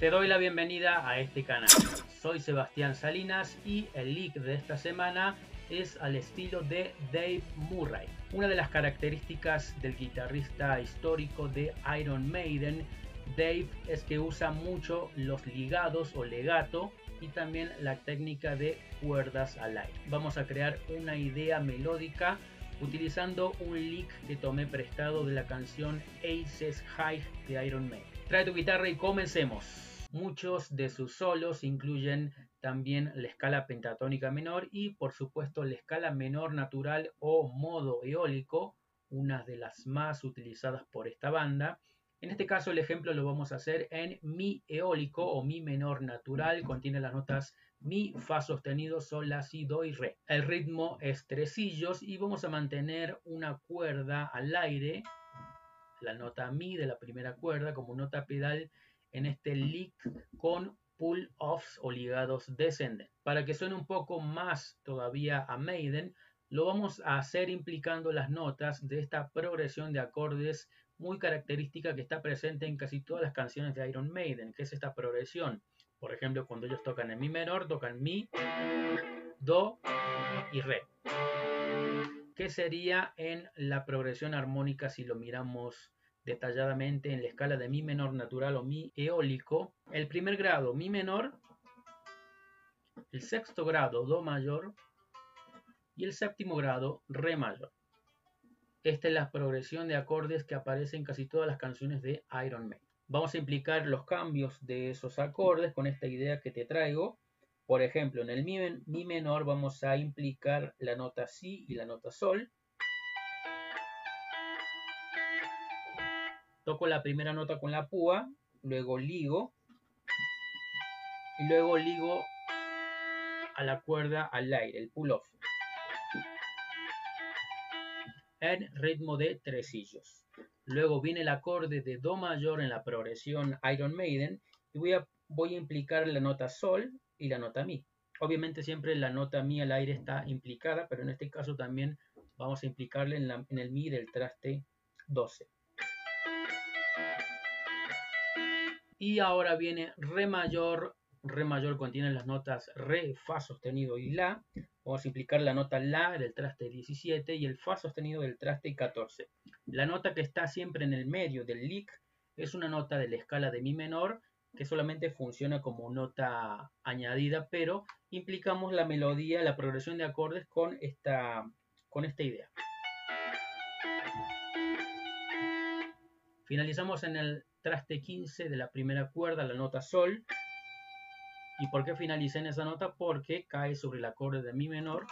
Te doy la bienvenida a este canal. Soy Sebastián Salinas y el leak de esta semana es al estilo de Dave Murray. Una de las características del guitarrista histórico de Iron Maiden, Dave, es que usa mucho los ligados o legato y también la técnica de cuerdas al aire. Vamos a crear una idea melódica utilizando un lick que tomé prestado de la canción Aces High de Iron Maiden. Trae tu guitarra y comencemos. Muchos de sus solos incluyen también la escala pentatónica menor y por supuesto la escala menor natural o modo eólico, una de las más utilizadas por esta banda. En este caso el ejemplo lo vamos a hacer en mi eólico o mi menor natural, contiene las notas mi, fa sostenido, sol, la, si, do y re. El ritmo es tresillos y vamos a mantener una cuerda al aire, la nota mi de la primera cuerda como nota pedal en este lick con pull-offs o ligados descendentes. Para que suene un poco más todavía a Maiden, lo vamos a hacer implicando las notas de esta progresión de acordes muy característica que está presente en casi todas las canciones de Iron Maiden, que es esta progresión. Por ejemplo, cuando ellos tocan en mi menor, tocan mi, do y re. ¿Qué sería en la progresión armónica si lo miramos detalladamente en la escala de mi menor natural o mi eólico, el primer grado mi menor, el sexto grado do mayor y el séptimo grado re mayor. Esta es la progresión de acordes que aparece en casi todas las canciones de Iron Man. Vamos a implicar los cambios de esos acordes con esta idea que te traigo. Por ejemplo, en el mi, mi menor vamos a implicar la nota si y la nota sol. Toco la primera nota con la púa, luego ligo y luego ligo a la cuerda al aire, el pull off. En ritmo de tresillos. Luego viene el acorde de Do mayor en la progresión Iron Maiden y voy a, voy a implicar la nota Sol y la nota Mi. Obviamente siempre la nota Mi al aire está implicada, pero en este caso también vamos a implicarle en, el Mi del traste 12. Y ahora viene Re mayor. Re mayor contiene las notas Re, Fa sostenido y La. Vamos a implicar la nota La del traste 17 y el Fa sostenido del traste 14. La nota que está siempre en el medio del lick es una nota de la escala de Mi menor que solamente funciona como nota añadida, pero implicamos la melodía, la progresión de acordes con esta, con esta idea. Finalizamos en el traste 15 de la primera cuerda, la nota sol. ¿Y por qué finalicé en esa nota? Porque cae sobre el acorde de mi menor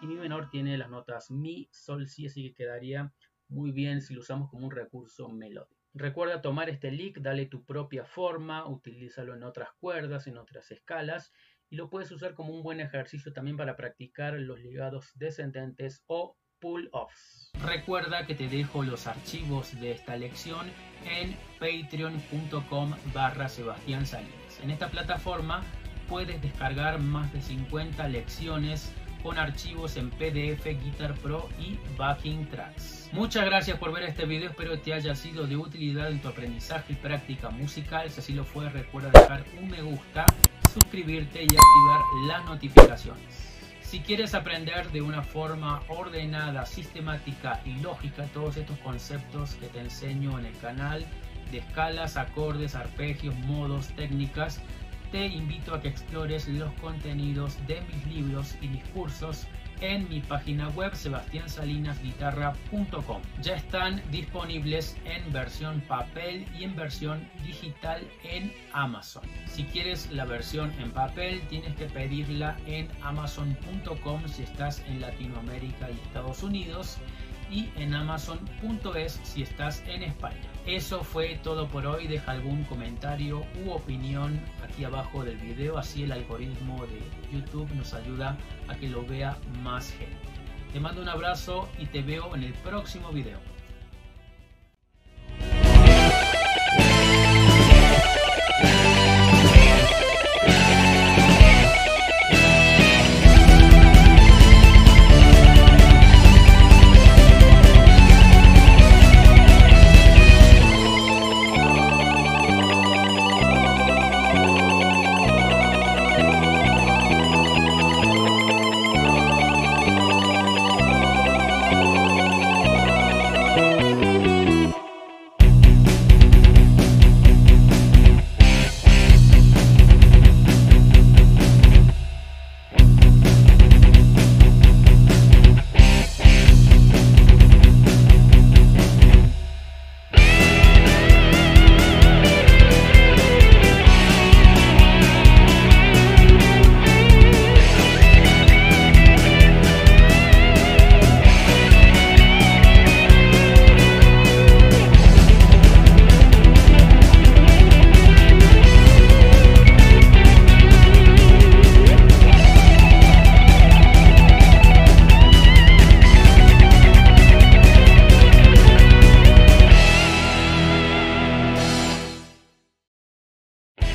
y mi menor tiene las notas mi, sol, si, así que quedaría muy bien si lo usamos como un recurso melódico. Recuerda tomar este lick, dale tu propia forma, utilízalo en otras cuerdas, en otras escalas y lo puedes usar como un buen ejercicio también para practicar los ligados descendentes o pull-offs. Recuerda que te dejo los archivos de esta lección en patreon.com barra Sebastián Salinas. En esta plataforma puedes descargar más de 50 lecciones con archivos en PDF, Guitar Pro y Backing Tracks. Muchas gracias por ver este video, espero te haya sido de utilidad en tu aprendizaje y práctica musical. Si así lo fue, recuerda dejar un me gusta, suscribirte y activar las notificaciones. Si quieres aprender de una forma ordenada, sistemática y lógica todos estos conceptos que te enseño en el canal de escalas, acordes, arpegios, modos, técnicas, te invito a que explores los contenidos de mis libros y mis cursos en mi página web sebastiansalinasguitarra.com. Ya están disponibles en versión papel y en versión digital en Amazon. Si quieres la versión en papel tienes que pedirla en amazon.com si estás en Latinoamérica y Estados Unidos y en amazon.es si estás en España. Eso fue todo por hoy. Deja algún comentario u opinión aquí abajo del video, así el algoritmo de YouTube nos ayuda a que lo vea más gente. Te mando un abrazo y te veo en el próximo video.